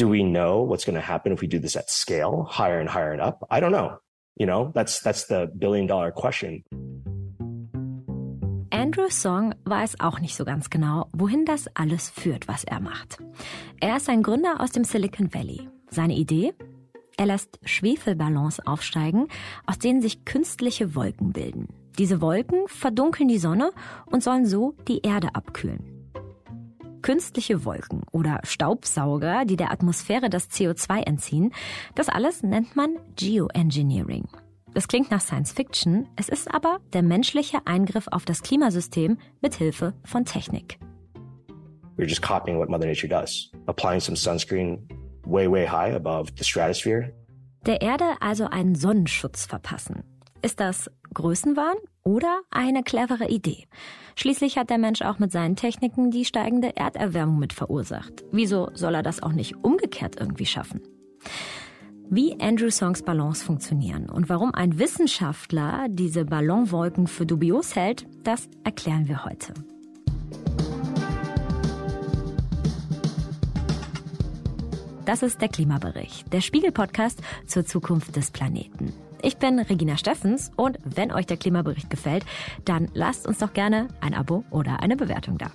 Do we know what's going to happen if we do this at scale, higher and higher and up? I don't know. You know, that's that's the billion dollar question. Andrew Song weiß auch nicht so ganz genau, wohin das alles führt, was er macht. Er ist ein Gründer aus dem Silicon Valley. Seine Idee? Er lässt Schwefelballons aufsteigen, aus denen sich künstliche Wolken bilden. Diese Wolken verdunkeln die Sonne und sollen so die Erde abkühlen. Künstliche Wolken oder Staubsauger, die der Atmosphäre das CO2 entziehen, das alles nennt man Geoengineering. Das klingt nach Science Fiction, es ist aber der menschliche Eingriff auf das Klimasystem mit Hilfe von Technik. We're just copying what Mother Nature does, applying some sunscreen way, way high above the stratosphere. Der Erde also einen Sonnenschutz verpassen. Ist das Größenwahn oder eine clevere Idee? Schließlich hat der Mensch auch mit seinen Techniken die steigende Erderwärmung mit verursacht. Wieso soll er das auch nicht umgekehrt irgendwie schaffen? Wie Andrew Songs Ballons funktionieren und warum ein Wissenschaftler diese Ballonwolken für dubios hält, das erklären wir heute. Das ist der Klimabericht, der Spiegel-Podcast zur Zukunft des Planeten. Ich bin Regina Steffens und wenn euch der Klimabericht gefällt, dann lasst uns doch gerne ein Abo oder eine Bewertung da.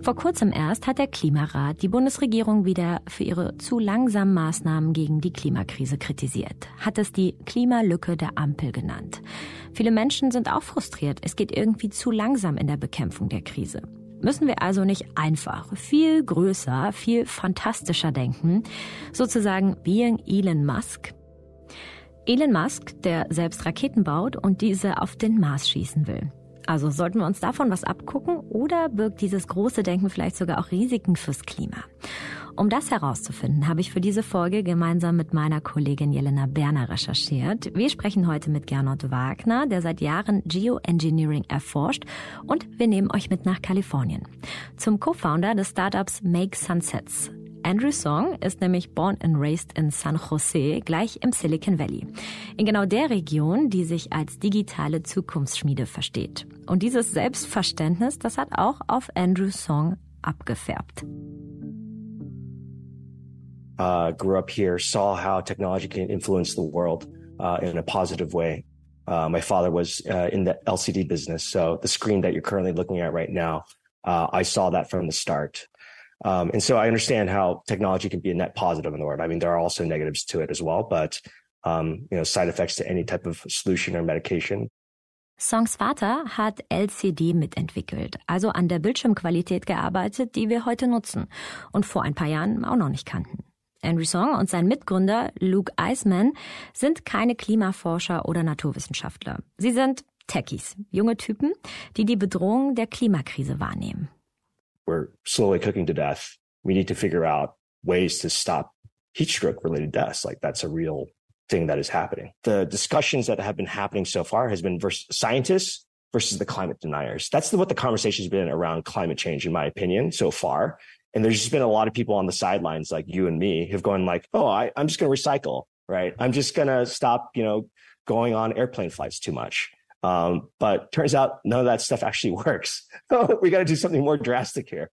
Vor kurzem erst hat der Klimarat die Bundesregierung wieder für ihre zu langsamen Maßnahmen gegen die Klimakrise kritisiert, hat es die Klimalücke der Ampel genannt. Viele Menschen sind auch frustriert, es geht irgendwie zu langsam in der Bekämpfung der Krise. Müssen wir also nicht einfach viel größer, viel fantastischer denken, sozusagen wie Elon Musk? Elon Musk, der selbst Raketen baut und diese auf den Mars schießen will. Also sollten wir uns davon was abgucken oder birgt dieses große Denken vielleicht sogar auch Risiken fürs Klima? Um das herauszufinden, habe ich für diese Folge gemeinsam mit meiner Kollegin Jelena Berner recherchiert. Wir sprechen heute mit Gernot Wagner, der seit Jahren Geoengineering erforscht und wir nehmen euch mit nach Kalifornien. Zum Co-Founder des Startups Make Sunsets. Andrew Song ist nämlich born and raised in San Jose, gleich im Silicon Valley. In genau der Region, die sich als digitale Zukunftsschmiede versteht. Und dieses Selbstverständnis, das hat auch auf Andrew Song abgefärbt. Uh, grew up here, saw how technology can influence the world uh, in a positive way. Uh, my father was uh, in the LCD business, so the screen that you're currently looking at right now, uh, I saw that from the start. Um, and so I understand how technology can be a net positive in the world. I mean, there are also negatives to it as well, but um, you know, side effects to any type of solution or medication. Songs Vater hat LCD mitentwickelt, also an der Bildschirmqualität gearbeitet, die wir heute nutzen und vor ein paar Jahren auch noch nicht kannten. Andrew Song und sein Mitgründer Luke Eisman sind keine Klimaforscher oder Naturwissenschaftler. Sie sind Techies, junge Typen, die die Bedrohung der Klimakrise wahrnehmen. we're slowly cooking to death. We need to figure out ways to stop heat stroke related deaths. Like that's a real thing that is happening. The discussions that have been happening so far has been versus scientists versus the climate deniers. That's what the conversation has been around climate change, in my opinion, so far. And there's just been a lot of people on the sidelines, like you and me, who've gone like, "Oh, I, I'm just going to recycle, right? I'm just going to stop, you know, going on airplane flights too much." Um, but turns out none of that stuff actually works. we got to do something more drastic here.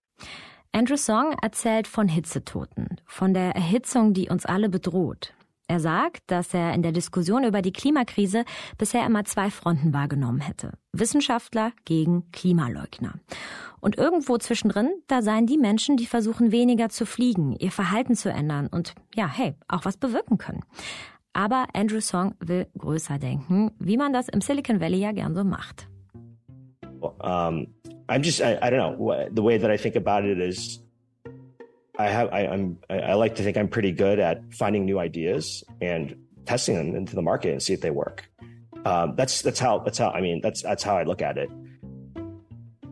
Andrew Song erzählt von Hitzetoten, von der Erhitzung, die uns alle bedroht. Er sagt, dass er in der Diskussion über die Klimakrise bisher immer zwei Fronten wahrgenommen hätte. Wissenschaftler gegen Klimaleugner. Und irgendwo zwischendrin, da seien die Menschen, die versuchen weniger zu fliegen, ihr Verhalten zu ändern und ja, hey, auch was bewirken können. Aber Andrew Song will größer denken, wie man das im Silicon Valley ja gern so macht. Um, I'm just, I, I, don't know, the way that I think about it is I have, I, I'm, I like to think I'm pretty good at finding new ideas and testing them into the market and see if they work. Um, that's, that's how, that's how, I mean, that's, that's how I look at it.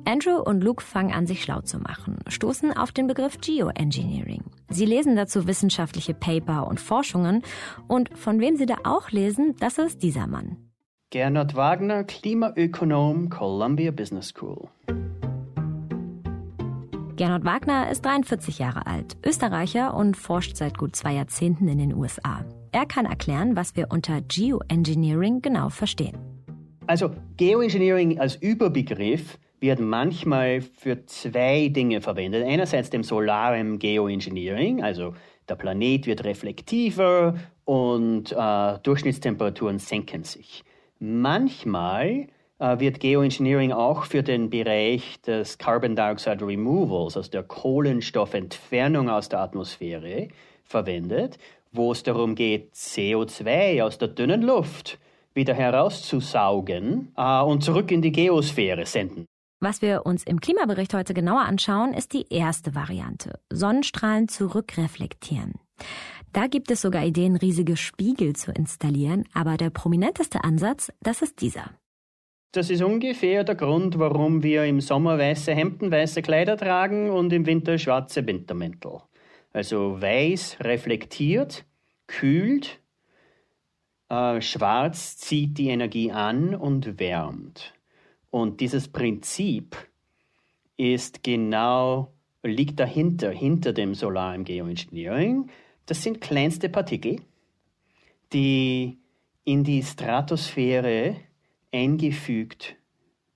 Andrew und Luke fangen an, sich schlau zu machen, stoßen auf den Begriff Geoengineering. Sie lesen dazu wissenschaftliche Paper und Forschungen und von wem sie da auch lesen, das ist dieser Mann. Gernot Wagner, Klimaökonom, Columbia Business School. Gernot Wagner ist 43 Jahre alt, Österreicher und forscht seit gut zwei Jahrzehnten in den USA. Er kann erklären, was wir unter Geoengineering genau verstehen. Also Geoengineering als Überbegriff wird manchmal für zwei Dinge verwendet. Einerseits dem Solarem Geoengineering, also der Planet wird reflektiver und äh, Durchschnittstemperaturen senken sich. Manchmal wird Geoengineering auch für den Bereich des Carbon Dioxide Removals, also der Kohlenstoffentfernung aus der Atmosphäre, verwendet, wo es darum geht, CO2 aus der dünnen Luft wieder herauszusaugen äh, und zurück in die Geosphäre senden. Was wir uns im Klimabericht heute genauer anschauen, ist die erste Variante. Sonnenstrahlen zurückreflektieren. Da gibt es sogar Ideen, riesige Spiegel zu installieren, aber der prominenteste Ansatz, das ist dieser. Das ist ungefähr der Grund, warum wir im Sommer weiße Hemden, weiße Kleider tragen und im Winter schwarze Wintermäntel. Also weiß reflektiert, kühlt, äh, schwarz zieht die Energie an und wärmt. Und dieses Prinzip ist genau, liegt dahinter, hinter dem Solar Geoengineering. Das sind kleinste Partikel, die in die Stratosphäre eingefügt,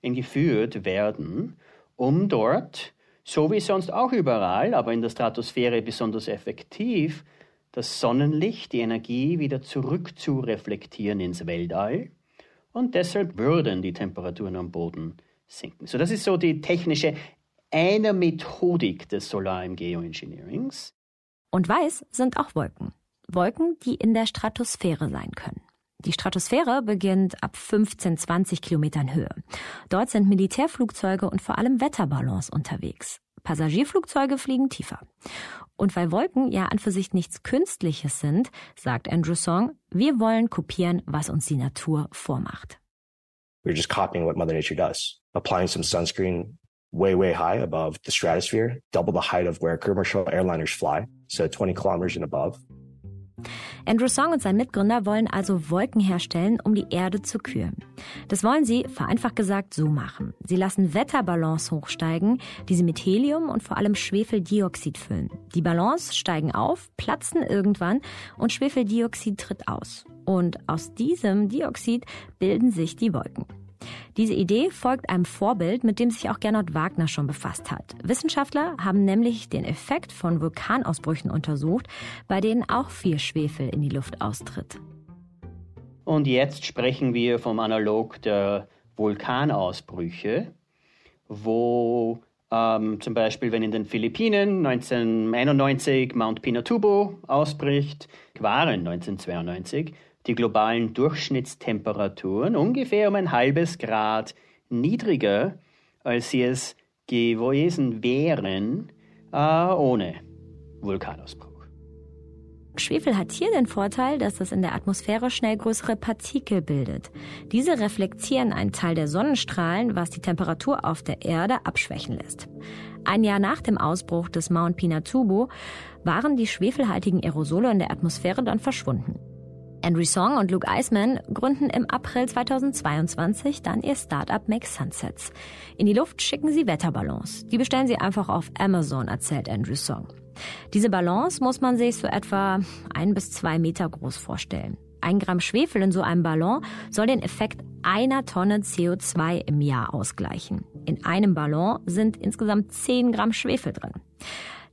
eingeführt werden, um dort, so wie sonst auch überall, aber in der Stratosphäre besonders effektiv, das Sonnenlicht, die Energie wieder zurück zu reflektieren ins Weltall. Und deshalb würden die Temperaturen am Boden sinken. So, das ist so die technische eine Methodik des Solar Geoengineerings. Und weiß sind auch Wolken. Wolken, die in der Stratosphäre sein können. Die Stratosphäre beginnt ab 15, 20 Kilometern Höhe. Dort sind Militärflugzeuge und vor allem Wetterballons unterwegs. Passagierflugzeuge fliegen tiefer. Und weil Wolken ja an für sich nichts Künstliches sind, sagt Andrew Song, wir wollen kopieren, was uns die Natur vormacht. We're just copying what Mother Nature does. Applying some sunscreen way, way high above the stratosphere, double the height of where commercial airliners fly, so 20 kilometers and above. Andrew Song und sein Mitgründer wollen also Wolken herstellen, um die Erde zu kühlen. Das wollen sie, vereinfacht gesagt, so machen. Sie lassen Wetterballons hochsteigen, die sie mit Helium und vor allem Schwefeldioxid füllen. Die Ballons steigen auf, platzen irgendwann und Schwefeldioxid tritt aus. Und aus diesem Dioxid bilden sich die Wolken. Diese Idee folgt einem Vorbild, mit dem sich auch Gernot Wagner schon befasst hat. Wissenschaftler haben nämlich den Effekt von Vulkanausbrüchen untersucht, bei denen auch viel Schwefel in die Luft austritt. Und jetzt sprechen wir vom Analog der Vulkanausbrüche, wo ähm, zum Beispiel, wenn in den Philippinen 1991 Mount Pinatubo ausbricht, waren 1992 die globalen Durchschnittstemperaturen ungefähr um ein halbes Grad niedriger, als sie es gewesen wären äh, ohne Vulkanausbruch. Schwefel hat hier den Vorteil, dass es in der Atmosphäre schnell größere Partikel bildet. Diese reflektieren einen Teil der Sonnenstrahlen, was die Temperatur auf der Erde abschwächen lässt. Ein Jahr nach dem Ausbruch des Mount Pinatubo waren die schwefelhaltigen Aerosole in der Atmosphäre dann verschwunden. Andrew Song und Luke Eisman gründen im April 2022 dann ihr Startup Make Sunsets. In die Luft schicken sie Wetterballons. Die bestellen sie einfach auf Amazon, erzählt Andrew Song. Diese Ballons muss man sich so etwa ein bis zwei Meter groß vorstellen. Ein Gramm Schwefel in so einem Ballon soll den Effekt einer Tonne CO2 im Jahr ausgleichen. In einem Ballon sind insgesamt 10 Gramm Schwefel drin.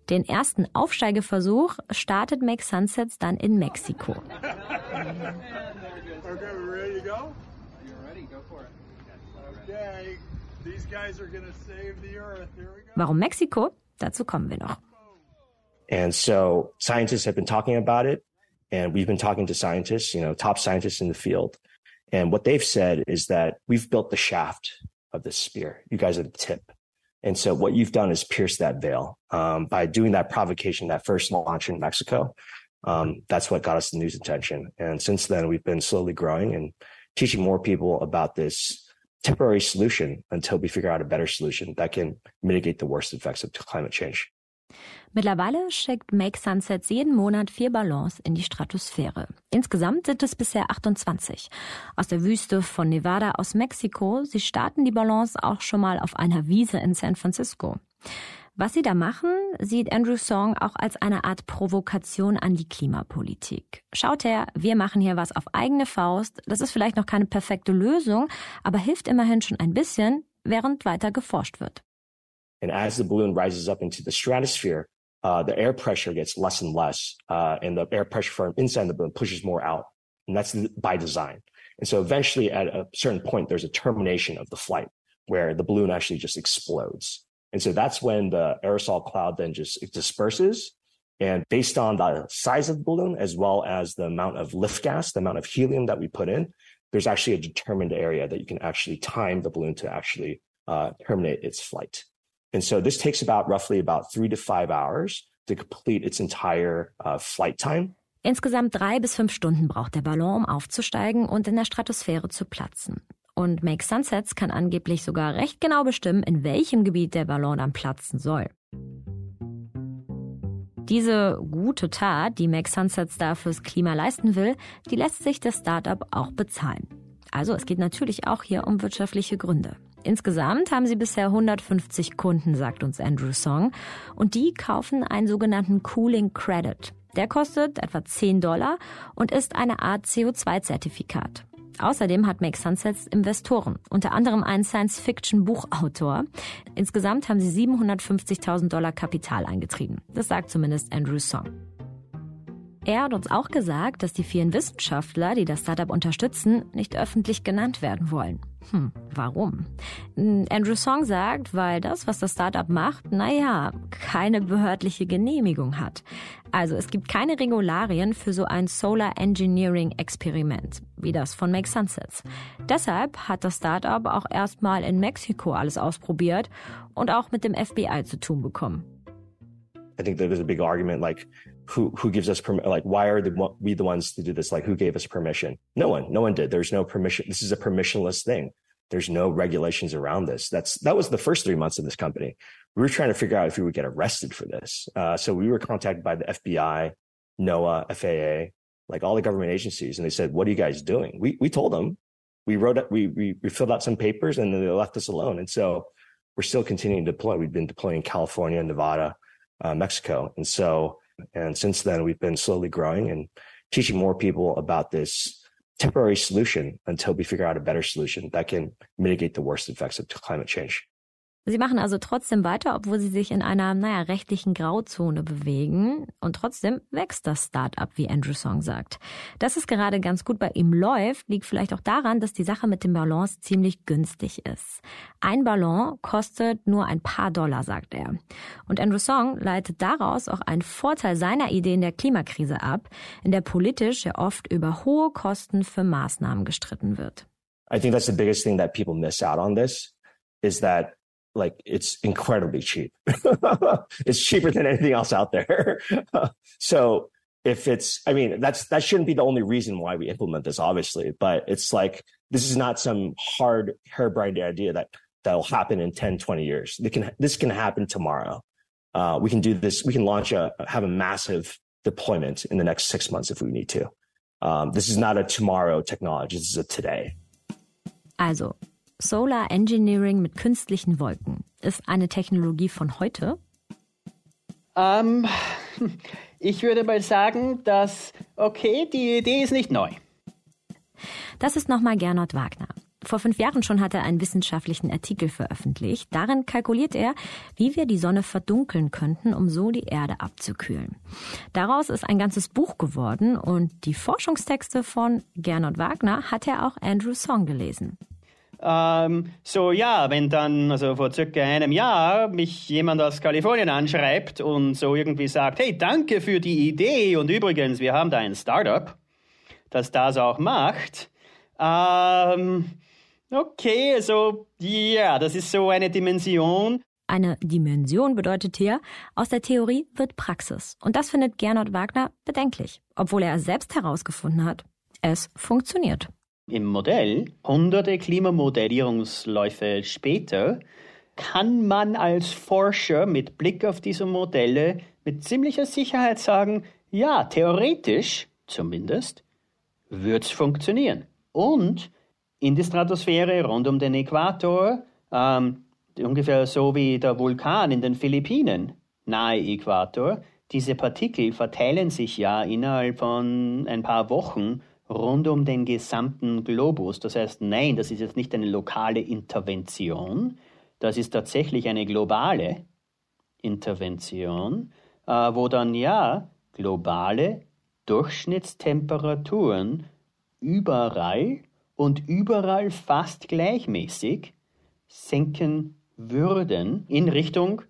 Den ersten Aufsteigeversuch startet Make Sunsets dann in Mexiko. Warum Mexiko? Dazu kommen wir noch. And so scientists have been talking about it and we've been talking to scientists, you know, top scientists in the field. And what they've said is that we've built the shaft of the spear. You guys are the tip. And so what you've done is pierce that veil um, by doing that provocation, that first launch in Mexico. Um, that's what got us the news attention. And since then, we've been slowly growing and teaching more people about this temporary solution until we figure out a better solution that can mitigate the worst effects of climate change. Mittlerweile schickt Make Sunsets jeden Monat vier Ballons in die Stratosphäre. Insgesamt sind es bisher 28. Aus der Wüste von Nevada aus Mexiko. Sie starten die Ballons auch schon mal auf einer Wiese in San Francisco. Was sie da machen, sieht Andrew Song auch als eine Art Provokation an die Klimapolitik. Schaut her, wir machen hier was auf eigene Faust. Das ist vielleicht noch keine perfekte Lösung, aber hilft immerhin schon ein bisschen. während weiter geforscht wird. And as the balloon rises up into the stratosphere, uh, the air pressure gets less and less, uh, and the air pressure from inside the balloon pushes more out. And that's by design. And so eventually at a certain point, there's a termination of the flight where the balloon actually just explodes. And so that's when the aerosol cloud then just disperses. And based on the size of the balloon, as well as the amount of lift gas, the amount of helium that we put in, there's actually a determined area that you can actually time the balloon to actually uh, terminate its flight. And so this takes about roughly about three to five hours to complete its entire uh, flight time. Insgesamt drei bis fünf Stunden braucht der Ballon, um aufzusteigen und in der Stratosphäre zu platzen. Und Make Sunsets kann angeblich sogar recht genau bestimmen, in welchem Gebiet der Ballon dann platzen soll. Diese gute Tat, die Make Sunsets da fürs Klima leisten will, die lässt sich das Startup auch bezahlen. Also es geht natürlich auch hier um wirtschaftliche Gründe. Insgesamt haben sie bisher 150 Kunden, sagt uns Andrew Song, und die kaufen einen sogenannten Cooling Credit. Der kostet etwa 10 Dollar und ist eine Art CO2-Zertifikat. Außerdem hat Make Sunsets Investoren, unter anderem einen Science-Fiction-Buchautor. Insgesamt haben sie 750.000 Dollar Kapital eingetrieben. Das sagt zumindest Andrew Song. Er hat uns auch gesagt, dass die vielen Wissenschaftler, die das Startup unterstützen, nicht öffentlich genannt werden wollen. Hm, warum? Hm, Andrew Song sagt, weil das, was das Startup macht, naja, keine behördliche Genehmigung hat. Also es gibt keine Regularien für so ein Solar Engineering Experiment, wie das von Make Sunsets. Deshalb hat das Startup auch erstmal in Mexiko alles ausprobiert und auch mit dem FBI zu tun bekommen. I think there was a big argument like who who gives us permission? Like, why are the, we the ones to do this? Like, who gave us permission? No one. No one did. There's no permission. This is a permissionless thing. There's no regulations around this. That's that was the first three months of this company. We were trying to figure out if we would get arrested for this. Uh, so we were contacted by the FBI, NOAA, FAA, like all the government agencies, and they said, "What are you guys doing?" We we told them. We wrote up, We we, we filled out some papers, and then they left us alone. And so we're still continuing to deploy. We've been deploying California, Nevada, uh, Mexico, and so And since then, we've been slowly growing and teaching more people about this temporary solution until we figure out a better solution that can mitigate the worst effects of climate change. Sie machen also trotzdem weiter, obwohl sie sich in einer, naja, rechtlichen Grauzone bewegen. Und trotzdem wächst das Start-up, wie Andrew Song sagt. Dass es gerade ganz gut bei ihm läuft, liegt vielleicht auch daran, dass die Sache mit den Ballons ziemlich günstig ist. Ein Ballon kostet nur ein paar Dollar, sagt er. Und Andrew Song leitet daraus auch einen Vorteil seiner Idee in der Klimakrise ab, in der politisch ja oft über hohe Kosten für Maßnahmen gestritten wird. I think that's the biggest thing that people miss out on this is that like it's incredibly cheap. it's cheaper than anything else out there. so if it's, I mean, that's, that shouldn't be the only reason why we implement this, obviously, but it's like, this is not some hard harebrained idea that that'll happen in 10, 20 years. Can, this can happen tomorrow. Uh, we can do this. We can launch a, have a massive deployment in the next six months if we need to. Um, this is not a tomorrow technology. This is a today. Also, Solar Engineering mit künstlichen Wolken ist eine Technologie von heute? Ähm, ich würde mal sagen, dass, okay, die Idee ist nicht neu. Das ist nochmal Gernot Wagner. Vor fünf Jahren schon hat er einen wissenschaftlichen Artikel veröffentlicht. Darin kalkuliert er, wie wir die Sonne verdunkeln könnten, um so die Erde abzukühlen. Daraus ist ein ganzes Buch geworden und die Forschungstexte von Gernot Wagner hat er auch Andrew Song gelesen. Ähm, so ja, wenn dann, also vor circa einem Jahr, mich jemand aus Kalifornien anschreibt und so irgendwie sagt, hey, danke für die Idee und übrigens, wir haben da ein Startup, das das auch macht. Ähm, okay, also ja, das ist so eine Dimension. Eine Dimension bedeutet hier, aus der Theorie wird Praxis. Und das findet Gernot Wagner bedenklich, obwohl er selbst herausgefunden hat, es funktioniert. Im Modell, hunderte Klimamodellierungsläufe später, kann man als Forscher mit Blick auf diese Modelle mit ziemlicher Sicherheit sagen, ja, theoretisch zumindest, wird es funktionieren. Und in die Stratosphäre rund um den Äquator, ähm, ungefähr so wie der Vulkan in den Philippinen, nahe Äquator, diese Partikel verteilen sich ja innerhalb von ein paar Wochen rund um den gesamten Globus. Das heißt, nein, das ist jetzt nicht eine lokale Intervention, das ist tatsächlich eine globale Intervention, äh, wo dann ja globale Durchschnittstemperaturen überall und überall fast gleichmäßig senken würden in Richtung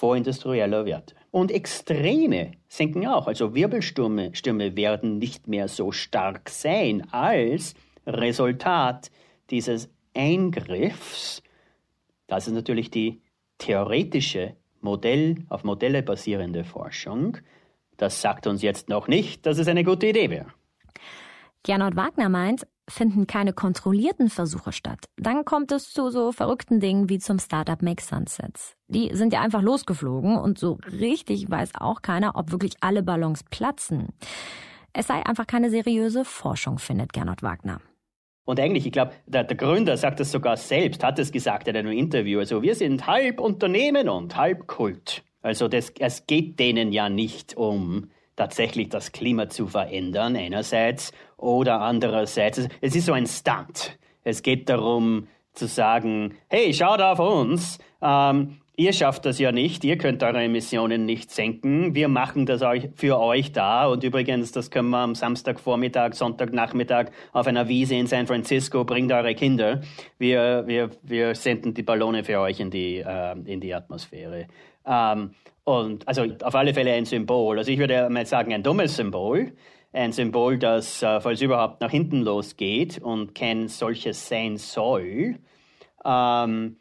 vorindustrieller Werte. Und Extreme senken auch. Also Wirbelstürme Stürme werden nicht mehr so stark sein als Resultat dieses Eingriffs. Das ist natürlich die theoretische Modell auf Modelle basierende Forschung. Das sagt uns jetzt noch nicht, dass es eine gute Idee wäre. Gernot Wagner meint, finden keine kontrollierten Versuche statt, dann kommt es zu so verrückten Dingen wie zum Startup Make Sunsets. Die sind ja einfach losgeflogen und so richtig weiß auch keiner, ob wirklich alle Ballons platzen. Es sei einfach keine seriöse Forschung, findet Gernot Wagner. Und eigentlich, ich glaube, der, der, Gründer sagt das sogar selbst, hat es gesagt in einem Interview. Also wir sind halb Unternehmen und halb Kult. Also das, es geht denen ja nicht um tatsächlich das Klima zu verändern, einerseits, oder andererseits, es ist so ein Stunt. Es geht darum zu sagen, hey, schaut auf uns, ähm, ihr schafft das ja nicht, ihr könnt eure Emissionen nicht senken, wir machen das für euch da und übrigens, das können wir am Samstagvormittag, Sonntagnachmittag auf einer Wiese in San Francisco, bringt eure Kinder, wir, wir, wir senden die Ballone für euch in die, äh, in die Atmosphäre. Ähm, und also auf alle Fälle ein Symbol. Also ich würde mal sagen, ein dummes Symbol. Ein Symbol, das, äh, falls überhaupt, nach hinten losgeht und kein solches sein soll. Ähm,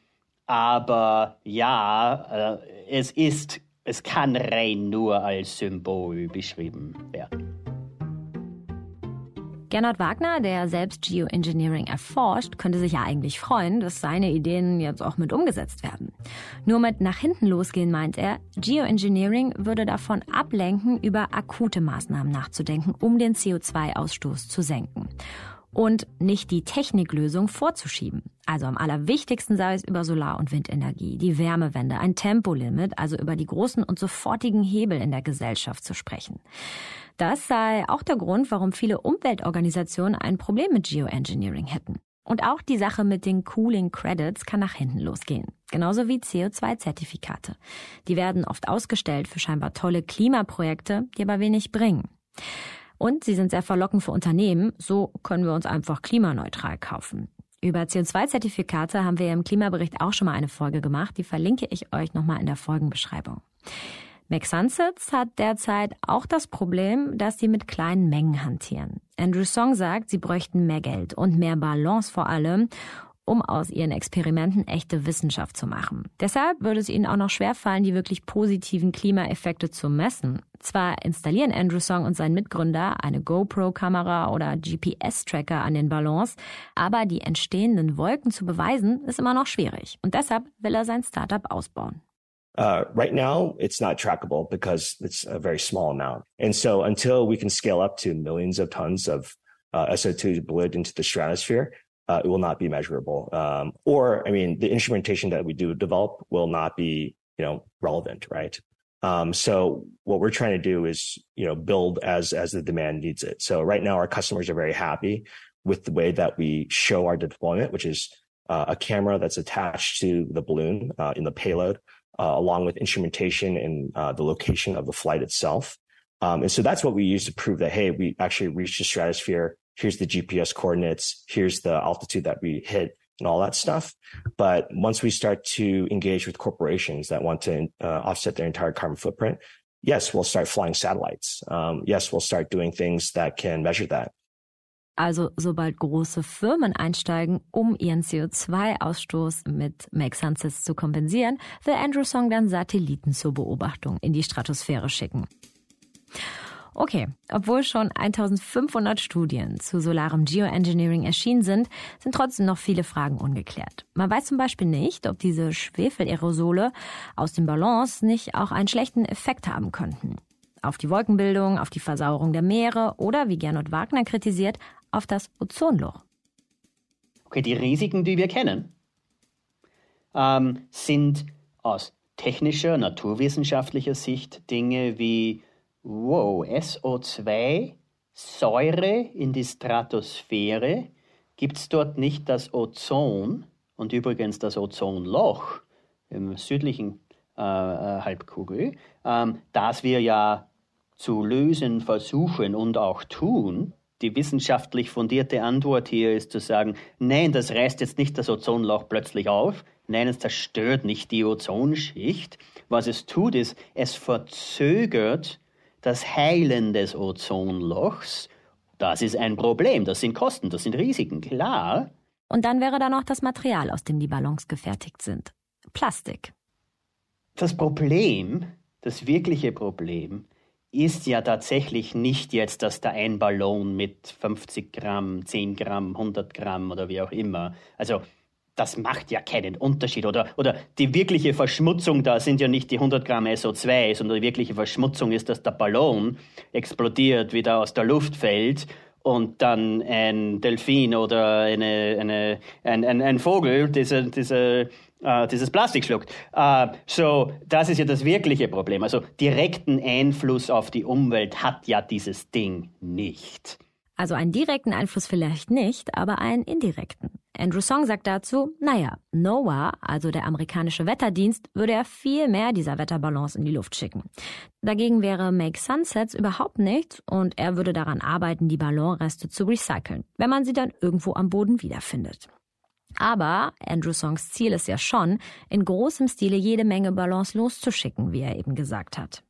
aber ja, äh, es ist, es kann rein nur als Symbol beschrieben werden. Gernot Wagner, der selbst Geoengineering erforscht, könnte sich ja eigentlich freuen, dass seine Ideen jetzt auch mit umgesetzt werden. Nur mit nach hinten losgehen meint er, Geoengineering würde davon ablenken, über akute Maßnahmen nachzudenken, um den CO2-Ausstoß zu senken. Und nicht die Techniklösung vorzuschieben. Also am allerwichtigsten sei es über Solar- und Windenergie, die Wärmewende, ein Tempolimit, also über die großen und sofortigen Hebel in der Gesellschaft zu sprechen. Das sei auch der Grund, warum viele Umweltorganisationen ein Problem mit Geoengineering hätten. Und auch die Sache mit den Cooling Credits kann nach hinten losgehen. Genauso wie CO2-Zertifikate. Die werden oft ausgestellt für scheinbar tolle Klimaprojekte, die aber wenig bringen. Und sie sind sehr verlockend für Unternehmen, so können wir uns einfach klimaneutral kaufen. Über CO2-Zertifikate haben wir im Klimabericht auch schon mal eine Folge gemacht, die verlinke ich euch nochmal in der Folgenbeschreibung. McSunsets hat derzeit auch das Problem, dass sie mit kleinen Mengen hantieren. Andrew Song sagt, sie bräuchten mehr Geld und mehr Balance vor allem, um aus ihren Experimenten echte Wissenschaft zu machen. Deshalb würde es ihnen auch noch schwerfallen, die wirklich positiven Klimaeffekte zu messen. Zwar installieren Andrew Song und sein Mitgründer eine GoPro-Kamera oder GPS-Tracker an den Ballons, aber die entstehenden Wolken zu beweisen, ist immer noch schwierig. Und deshalb will er sein Startup ausbauen. Uh, right now, it's not trackable because it's a very small amount. And so until we can scale up to millions of tons of uh, SO2 bled into the stratosphere, uh, it will not be measurable. Um, or, I mean, the instrumentation that we do develop will not be, you know, relevant, right? Um, so what we're trying to do is, you know, build as, as the demand needs it. So right now our customers are very happy with the way that we show our deployment, which is uh, a camera that's attached to the balloon uh, in the payload uh, along with instrumentation and uh, the location of the flight itself. Um, and so that's what we use to prove that, hey, we actually reached the stratosphere. Here's the GPS coordinates. Here's the altitude that we hit and all that stuff. But once we start to engage with corporations that want to uh, offset their entire carbon footprint, yes, we'll start flying satellites. Um, yes, we'll start doing things that can measure that. Also sobald große Firmen einsteigen, um ihren CO2-Ausstoß mit Make Sunsets zu kompensieren, will Andrew Song dann Satelliten zur Beobachtung in die Stratosphäre schicken. Okay, obwohl schon 1500 Studien zu solarem Geoengineering erschienen sind, sind trotzdem noch viele Fragen ungeklärt. Man weiß zum Beispiel nicht, ob diese Schwefelaerosole aus den Ballons nicht auch einen schlechten Effekt haben könnten. Auf die Wolkenbildung, auf die Versauerung der Meere oder, wie Gernot Wagner kritisiert, auf das Ozonloch. Okay, die Risiken, die wir kennen, ähm, sind aus technischer, naturwissenschaftlicher Sicht Dinge wie, wow, SO2 Säure in die Stratosphäre, gibt es dort nicht das Ozon und übrigens das Ozonloch im südlichen äh, äh, Halbkugel, ähm, das wir ja zu lösen versuchen und auch tun. Die wissenschaftlich fundierte Antwort hier ist zu sagen, nein, das reißt jetzt nicht das Ozonloch plötzlich auf, nein, es zerstört nicht die Ozonschicht. Was es tut, ist, es verzögert das Heilen des Ozonlochs. Das ist ein Problem, das sind Kosten, das sind Risiken, klar. Und dann wäre da noch das Material, aus dem die Ballons gefertigt sind. Plastik. Das Problem, das wirkliche Problem, ist ja tatsächlich nicht jetzt, dass da ein Ballon mit 50 Gramm, 10 Gramm, 100 Gramm oder wie auch immer, also das macht ja keinen Unterschied. Oder, oder die wirkliche Verschmutzung da sind ja nicht die 100 Gramm SO2, sondern die wirkliche Verschmutzung ist, dass der Ballon explodiert, wieder aus der Luft fällt und dann ein Delfin oder eine, eine, ein, ein, ein Vogel diese, diese, äh, dieses Plastik schluckt. Äh, so, das ist ja das wirkliche Problem. Also direkten Einfluss auf die Umwelt hat ja dieses Ding nicht. Also einen direkten Einfluss vielleicht nicht, aber einen indirekten. Andrew Song sagt dazu, naja, NOAA, also der amerikanische Wetterdienst, würde ja viel mehr dieser Wetterballons in die Luft schicken. Dagegen wäre Make Sunsets überhaupt nichts und er würde daran arbeiten, die Ballonreste zu recyceln, wenn man sie dann irgendwo am Boden wiederfindet. Aber Andrew Songs Ziel ist ja schon, in großem Stile jede Menge Ballons loszuschicken, wie er eben gesagt hat.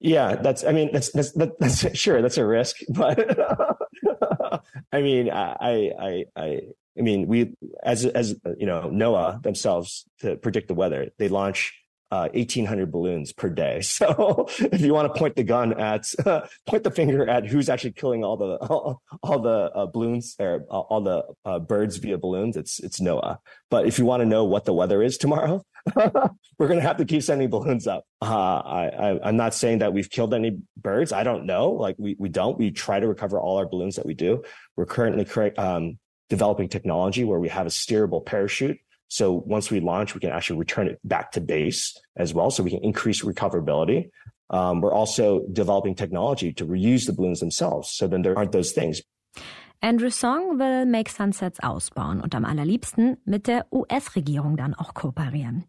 Yeah, that's. I mean, that's that's that's sure that's a risk, but I mean, I I I I mean, we as as you know, NOAA themselves to predict the weather, they launch uh, 1,800 balloons per day. So if you want to point the gun at, uh, point the finger at who's actually killing all the all, all the uh, balloons or all the uh, birds via balloons, it's it's NOAA. But if you want to know what the weather is tomorrow, we're going to have to keep sending balloons up. Uh, I, I, am not saying that we've killed any birds. I don't know. Like we we don't. We try to recover all our balloons that we do. We're currently um, developing technology where we have a steerable parachute. So once we launch, we can actually return it back to base as well. So we can increase recoverability. Um, we're also developing technology to reuse the balloons themselves. So then there aren't those things. Andrew Song will Make Sunsets ausbauen und am allerliebsten mit der US-Regierung dann auch kooperieren.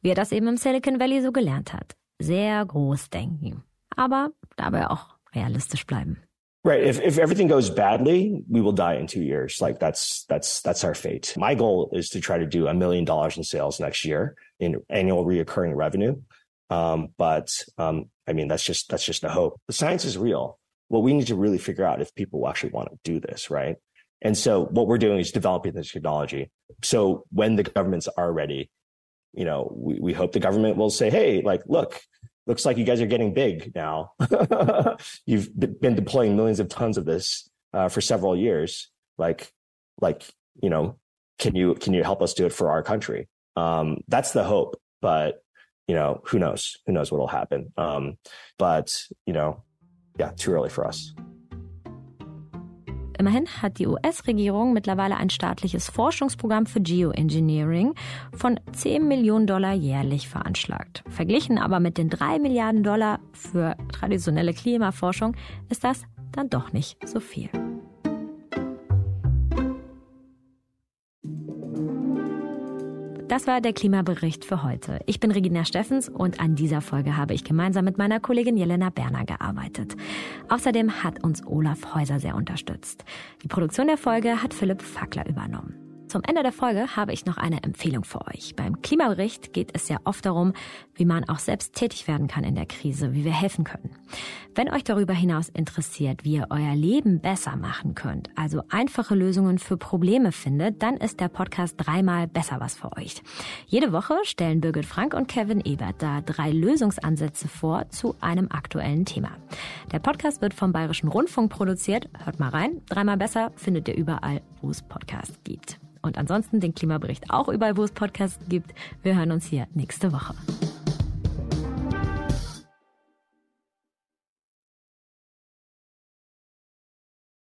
Wie er das eben im Silicon Valley so gelernt hat. Sehr groß denken. Aber dabei auch realistisch bleiben. Right. If if everything goes badly, we will die in two years. Like that's that's that's our fate. My goal is to try to do a million dollars in sales next year in annual reoccurring revenue. Um, but um, I mean that's just that's just a hope. The science is real. What we need to really figure out if people actually want to do this, right? And so what we're doing is developing this technology. So when the governments are ready, you know, we, we hope the government will say, hey, like, look, looks like you guys are getting big now. You've been deploying millions of tons of this uh, for several years. Like, like you know, can you can you help us do it for our country? Um, that's the hope, but you know, who knows? Who knows what'll happen? Um, but you know, yeah, too early for us. Immerhin hat die US-Regierung mittlerweile ein staatliches Forschungsprogramm für Geoengineering von 10 Millionen Dollar jährlich veranschlagt. Verglichen aber mit den 3 Milliarden Dollar für traditionelle Klimaforschung ist das dann doch nicht so viel. Das war der Klimabericht für heute. Ich bin Regina Steffens und an dieser Folge habe ich gemeinsam mit meiner Kollegin Jelena Berner gearbeitet. Außerdem hat uns Olaf Häuser sehr unterstützt. Die Produktion der Folge hat Philipp Fackler übernommen. Zum Ende der Folge habe ich noch eine Empfehlung für euch. Beim Klimabericht geht es ja oft darum, wie man auch selbst tätig werden kann in der Krise, wie wir helfen können. Wenn euch darüber hinaus interessiert, wie ihr euer Leben besser machen könnt, also einfache Lösungen für Probleme findet, dann ist der Podcast dreimal besser was für euch. Jede Woche stellen Birgit Frank und Kevin Ebert da drei Lösungsansätze vor zu einem aktuellen Thema. Der Podcast wird vom Bayerischen Rundfunk produziert. Hört mal rein. Dreimal besser findet ihr überall, wo es Podcasts gibt und ansonsten den Klimabericht auch überall, wo es Podcasts gibt. Wir hören uns hier nächste Woche.